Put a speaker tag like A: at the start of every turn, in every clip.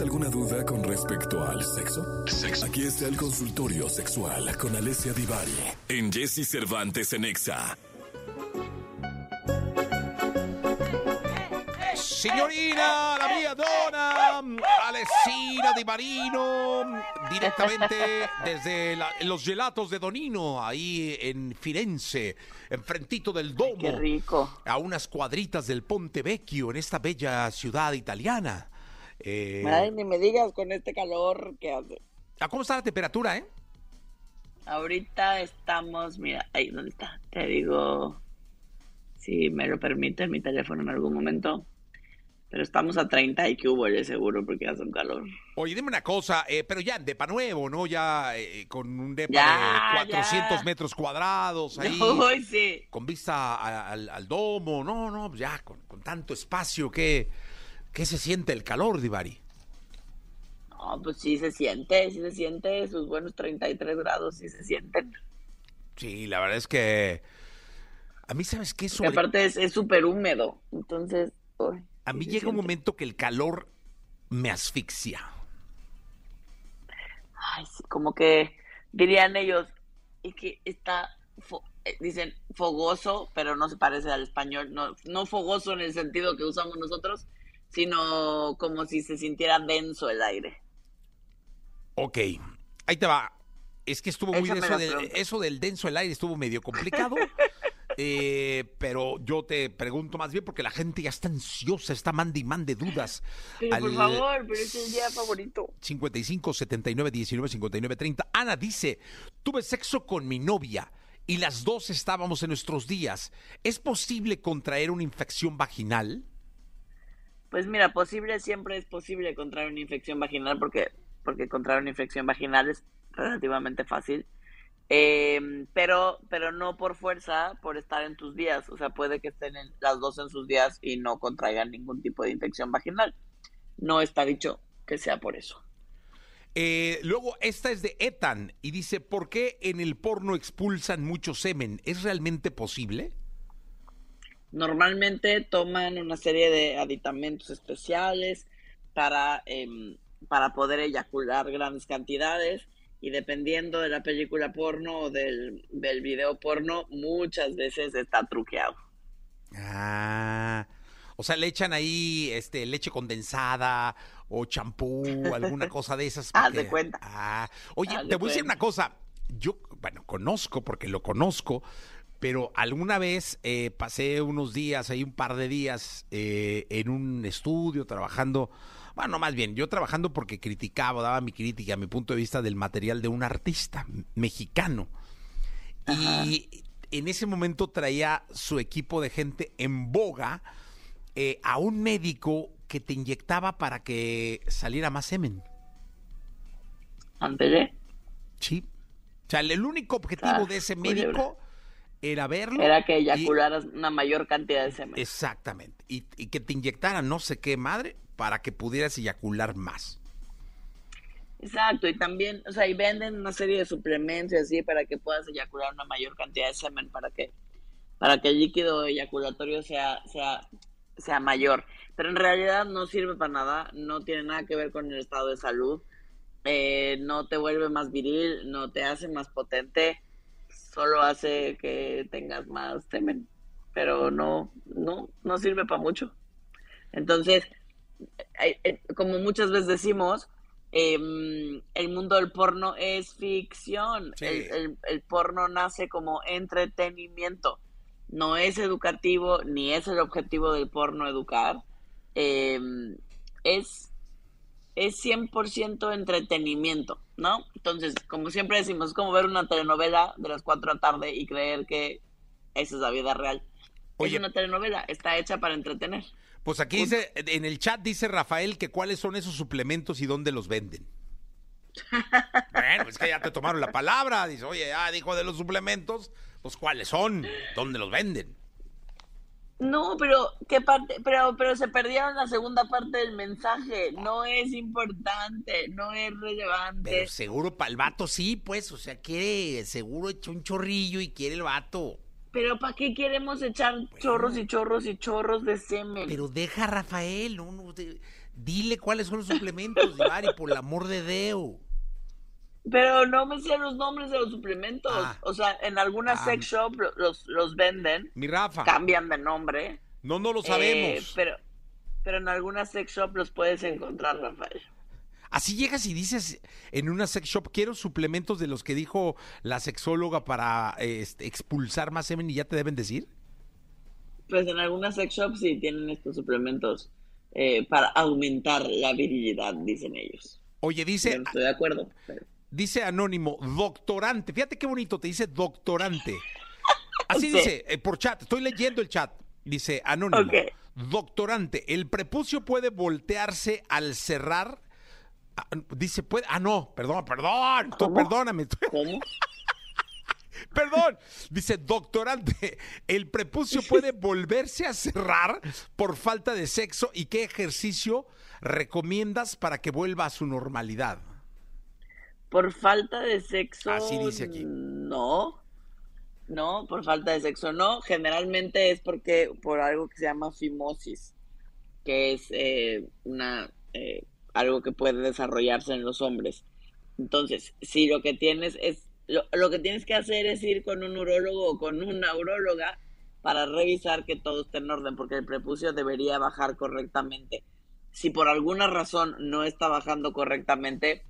A: ¿Tienes alguna duda con respecto al sexo? Aquí está el consultorio sexual con Alessia Divari en Jesse Cervantes en Exa.
B: Signorina, la mia donna, Alessina Di Marino, directamente desde la- los gelatos de Donino, ahí en Firenze, enfrentito del Domo.
C: Qué rico.
B: A unas cuadritas del Ponte Vecchio, en esta bella ciudad italiana. Eh,
C: Ay, ni me digas con este calor que hace.
B: ¿a ¿Cómo está la temperatura, eh?
C: Ahorita estamos, mira, ahí, ¿dónde está? Te digo, si me lo permite mi teléfono en algún momento. Pero estamos a 30 y que hubo seguro porque hace un calor.
B: Oye, dime una cosa, eh, pero ya en depa nuevo, ¿no? Ya eh, con un depa
C: Ya,
B: de 400
C: ya.
B: metros cuadrados ahí.
C: Sí.
B: con vista a- al, al domo, no, no, pues ya con, con tanto espacio, ¿qué, qué se siente el calor, Divari?
C: No, pues sí se siente, sí se siente, sus buenos 33 grados sí se sienten.
B: Sí, la verdad es que a mí, ¿sabes qué? Sobre-
C: aparte es es súper húmedo, entonces, uy,
B: a mí llega un momento que el calor me asfixia.
C: Ay, sí, como que dirían ellos, y que está, fo- eh, dicen fogoso, pero no se parece al español, no, no fogoso en el sentido que usamos nosotros, sino como si se sintiera denso el aire.
B: Ok, ahí te va. Es que estuvo muy
C: Échame
B: eso,
C: las
B: de-
C: preguntas.
B: eso del denso el aire estuvo medio complicado. eh, pero yo te pregunto más bien porque la gente ya está ansiosa, está mande y mande dudas.
C: Pero por favor, pero es el día favorito.
B: 55 79 19 59 30. Ana dice: Tuve sexo con mi novia y las dos estábamos en nuestros días. ¿Es posible contraer una infección vaginal?
C: Pues mira, posible siempre es posible contraer una infección vaginal porque, porque contraer una infección vaginal es relativamente fácil. Eh, pero, pero no por fuerza, por estar en tus días. O sea, puede que estén las dos en sus días y no contraigan ningún tipo de infección vaginal. No está dicho que sea por eso.
B: Eh, luego, esta es de Ethan y dice: ¿Por qué en el porno expulsan mucho semen? ¿Es realmente posible?
C: Normalmente toman una serie de aditamentos especiales para, em, para poder eyacular grandes cantidades y dependiendo de la película porno o del, del video porno, muchas veces está truqueado.
B: Ah. O sea, le echan ahí este, leche condensada o champú, alguna cosa de esas.
C: Haz
B: porque-
C: de cuenta.
B: Ah. Oye,
C: Haz
B: te voy a decir una cosa. Yo, bueno, conozco porque lo conozco, pero alguna vez eh, pasé unos días, ahí un par de días, eh, en un estudio trabajando. Bueno, más bien, yo trabajando porque criticaba, daba mi crítica, mi punto de vista del material de un artista mexicano. Y en ese momento traía su equipo de gente en boga eh, a un médico que te inyectaba para que saliera más semen.
C: Antes de,
B: Sí. O sea, el único objetivo
C: Ah,
B: de ese médico era verlo.
C: era que
B: y-
C: eyacularas una mayor cantidad de semen.
B: exactamente. Y, y que te inyectaran no sé qué madre para que pudieras eyacular más.
C: Exacto, y también, o sea, y venden una serie de suplementos así para que puedas eyacular una mayor cantidad de semen, para que, para que el líquido eyaculatorio sea, sea, sea mayor. Pero en realidad no sirve para nada, no tiene nada que ver con el estado de salud, eh, no te vuelve más viril, no te hace más potente, solo hace que tengas más semen, pero no, no, no sirve para mucho. Entonces, eh, eh, como muchas veces decimos, em, el mundo del porno es ficción.
B: Sí.
C: El, el- el porno nace como entretenimiento. No es educativo, ni es el objetivo del porno educar. Em, es, es 100% entretenimiento, ¿no? Entonces, como siempre decimos, es como ver una telenovela de las 4 de la tarde y creer que esa es la vida real.
B: Oye.
C: Es una telenovela, está hecha para entretener.
B: Pues aquí dice, en el chat dice Rafael que cuáles son esos suplementos y dónde los venden. bueno, es que ya te tomaron la palabra. Dice, oye, ya dijo de los suplementos, pues cuáles son, dónde los venden.
C: No, pero qué parte, pero, pero se perdieron la segunda parte del mensaje. No es importante, no es relevante.
B: Pero seguro para el vato sí, pues, o sea, quiere, seguro echó un chorrillo y quiere el vato.
C: Pero ¿para qué queremos echar chorros y chorros y chorros de semen?
B: Pero deja a Rafael, no, no, de- Dile cuáles son los suplementos, Divari, por el amor de Deo.
C: Pero no me sé los nombres de los suplementos.
B: Ah.
C: O sea, en alguna
B: Ah.
C: sex shop lo- los, los venden,
B: Mi Rafa.
C: cambian de nombre.
B: No, no lo
C: eh,
B: sabemos.
C: pero, pero en alguna sex shop los puedes encontrar, Rafael.
B: Así llegas y dices en una sex shop, quiero suplementos de los que dijo la sexóloga para este, expulsar más semen y ya te deben decir.
C: Pues en algunas sex shops sí tienen estos suplementos eh, para aumentar la virilidad, dicen ellos.
B: Oye,
C: Yo
B: dice,
C: no estoy de acuerdo. pero-
B: dice Anónimo, doctorante. Fíjate qué bonito, te dice doctorante. Así
C: Sí.
B: dice, eh, por chat, estoy leyendo el chat. Dice Anónimo, doctorante, el prepucio puede voltearse al cerrar. Ah, dice, puede, ah, no, perdón, perdón, tú, perdóname.
C: ¿Cómo?
B: Perdón, dice doctorante, el prepucio puede volverse a cerrar por falta de sexo y qué ejercicio recomiendas para que vuelva a su normalidad.
C: Por falta de sexo.
B: Así dice aquí.
C: No. No, por falta de sexo no. Generalmente es porque por algo que se llama fimosis, que es eh, una eh, algo que puede desarrollarse en los hombres. Entonces, si lo que tienes es lo, lo que tienes que hacer es ir con un urólogo o con una uróloga para revisar que todo esté en orden, porque el prepucio debería bajar correctamente. Si por alguna razón no está bajando correctamente,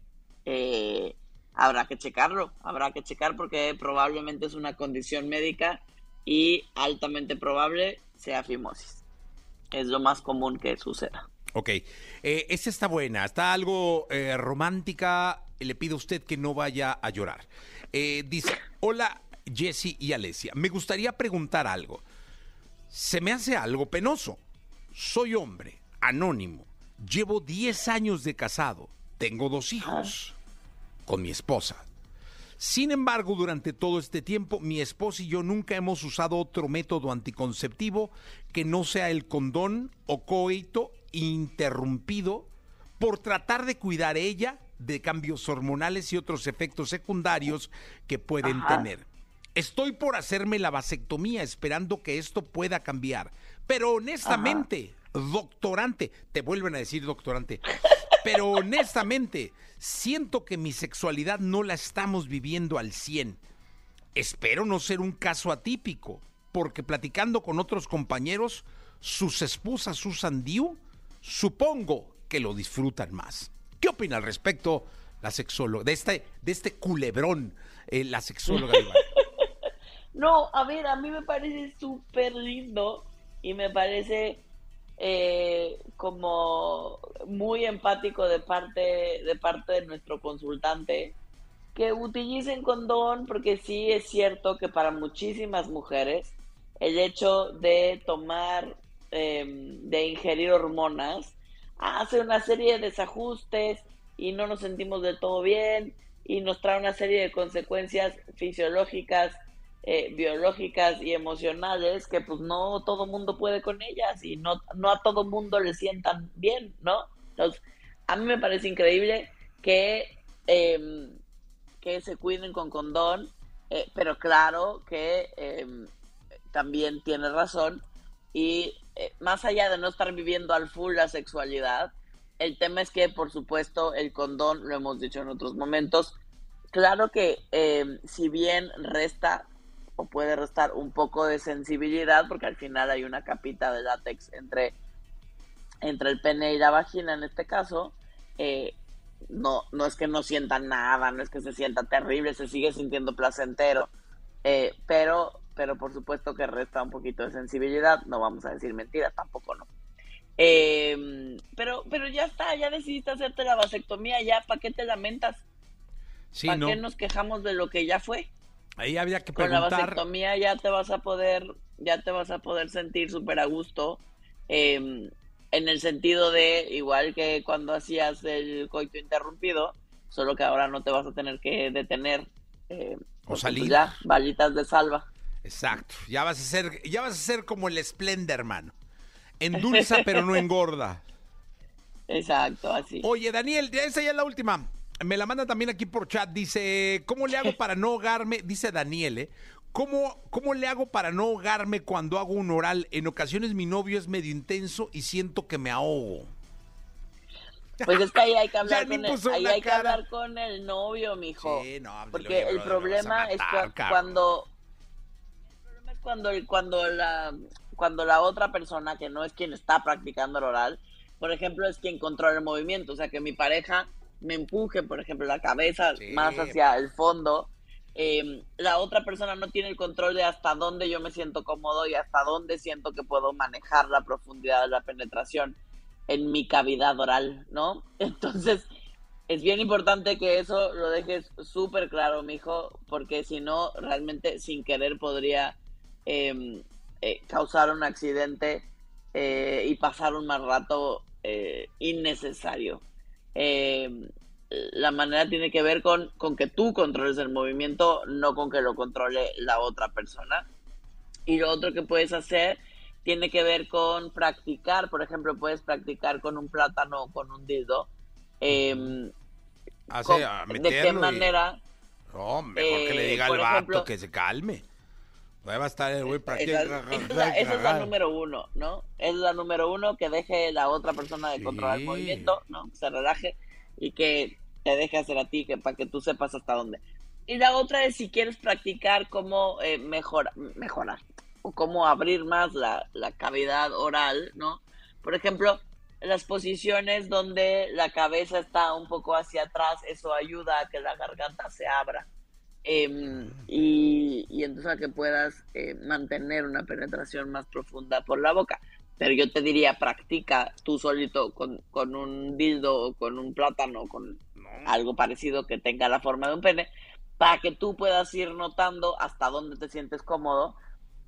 C: eh, habrá que checarlo, habrá que checar porque probablemente es una condición médica y altamente probable sea fimosis. Es lo más común que suceda.
B: Ok, eh, esta está buena, está algo eh, romántica, le pido a usted que no vaya a llorar. Eh, dice, hola Jesse y Alesia, me gustaría preguntar algo. Se me hace algo penoso. Soy hombre, anónimo, llevo 10 años de casado, tengo dos hijos con mi esposa. Sin embargo, durante todo este tiempo, mi esposa y yo nunca hemos usado otro método anticonceptivo que no sea el condón o coito interrumpido por tratar de cuidar ella de cambios hormonales y otros efectos secundarios que pueden
C: Ajá.
B: tener. Estoy por hacerme la vasectomía esperando que esto pueda cambiar. Pero honestamente, doctorante, te vuelven a decir doctorante, pero honestamente, siento que mi sexualidad no la estamos viviendo al 100. Espero no ser un caso atípico, porque platicando con otros compañeros, sus esposas usan DIU, supongo que lo disfrutan más. ¿Qué opina al respecto la sexóloga, de este, de este culebrón, eh, la sexóloga?
C: No, a ver, a mí me parece súper lindo y me parece eh, como muy empático de parte, de parte de nuestro consultante que utilicen condón porque sí es cierto que para muchísimas mujeres el hecho de tomar, eh, de ingerir hormonas, hace una serie de desajustes y no nos sentimos del todo bien y nos trae una serie de consecuencias fisiológicas, eh, biológicas y emocionales que pues no todo mundo puede con ellas y no, no a todo mundo le sientan bien, ¿no? Entonces, a mí me parece increíble que, eh, que se cuiden con condón, eh, pero claro que eh, también tiene razón y eh, más allá de no estar viviendo al full la sexualidad, el tema es que, por supuesto, el condón, lo hemos dicho en otros momentos, claro que eh, si bien resta o puede restar un poco de sensibilidad, porque al final hay una capita de látex entre, entre el pene y la vagina en este caso, eh, no, no es que no sienta nada, no es que se sienta terrible, se sigue sintiendo placentero, eh, pero, pero por supuesto que resta un poquito de sensibilidad, no vamos a decir mentiras, tampoco no. Eh, pero, pero ya está, ya decidiste hacerte la vasectomía, ya, ¿para qué te lamentas?
B: Sí,
C: ¿Para
B: no.
C: qué nos quejamos de lo que ya fue?
B: Ahí había que
C: Con la
B: preguntar.
C: vasectomía ya te vas a poder, ya te vas a poder sentir súper a gusto, eh, en el sentido de, igual que cuando hacías el coito interrumpido, solo que ahora no te vas a tener que detener. eh,
B: salir.
C: pues, ya, balitas de salva.
B: Exacto. Ya vas a ser, ya vas a ser como el Splendor, hermano. Endulza, pero no engorda.
C: Exacto, así.
B: Oye, Daniel, esa ya es la última. Me la manda también aquí por chat. Dice, ¿cómo le hago para no ahogarme? Dice Daniel, ¿eh? ¿Cómo, ¿Cómo le hago para no ahogarme cuando hago un oral? En ocasiones mi novio es medio intenso y siento que me ahogo.
C: Pues es que ahí hay que hablar, con el, ahí hay que hablar con el novio, mijo. Sí, no, porque el problema es cuando el problema es cuando cuando la cuando la otra persona que no es quien está practicando el oral, por ejemplo, es quien controla el movimiento, o sea, que mi pareja me empuje, por ejemplo, la cabeza más hacia el fondo, eh, la otra persona no tiene el control de hasta dónde yo me siento cómodo y hasta dónde siento que puedo manejar la profundidad de la penetración en mi cavidad oral, ¿no? Entonces, es bien importante que eso lo dejes súper claro, mijo, porque si no, realmente sin querer podría em, eh, causar un accidente eh, y pasar un mal rato innecesario. Em, la manera tiene que ver con, con que tú controles el movimiento, no con que lo controle la otra persona. Y lo otro que puedes hacer tiene que ver con practicar, por ejemplo, puedes practicar con un plátano o con un dildo. Eh, ¿De qué manera?
B: No, mejor que le eh, diga al vato que se calme. Va a estar el güey
C: practicando. Esa, esa, es la número uno, ¿no? Es la número uno, que deje la otra persona de controlar el movimiento, ¿no? Se relaje y que te deje hacer a ti, que para que tú sepas hasta dónde. Y la otra es si quieres practicar cómo eh, mejorar o cómo abrir más la, la cavidad oral, ¿no? Por ejemplo, las posiciones donde la cabeza está un poco hacia atrás, eso ayuda a que la garganta se abra. Em, y, y, entonces a que puedas eh, mantener una penetración más profunda por la boca. Pero yo te diría, practica tú solito con, con un dildo o con un plátano, con algo parecido que tenga la forma de un pene, para que tú puedas ir notando hasta dónde te sientes cómodo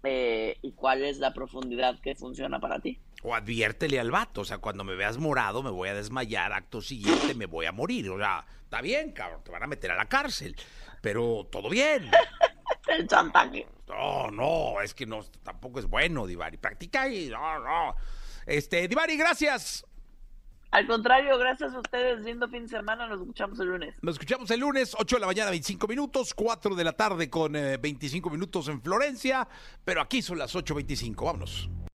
C: eh, y cuál es la profundidad que funciona para ti.
B: O adviértele al vato, o sea, cuando me veas morado me voy a desmayar, acto siguiente me voy a morir. O sea, está bien, cabrón, te van a meter a la cárcel, pero todo bien.
C: El chantaje.
B: No, no, es que no, tampoco es bueno, Divari. Practica y no, no. Este, Divari, gracias.
C: Al contrario, gracias a ustedes. Lindo fin de semana. Nos escuchamos el lunes.
B: Nos escuchamos el lunes, 8 de la mañana, 25 minutos, 4 de la tarde con 25 eh, minutos en Florencia. Pero aquí son las 8.25. Vámonos.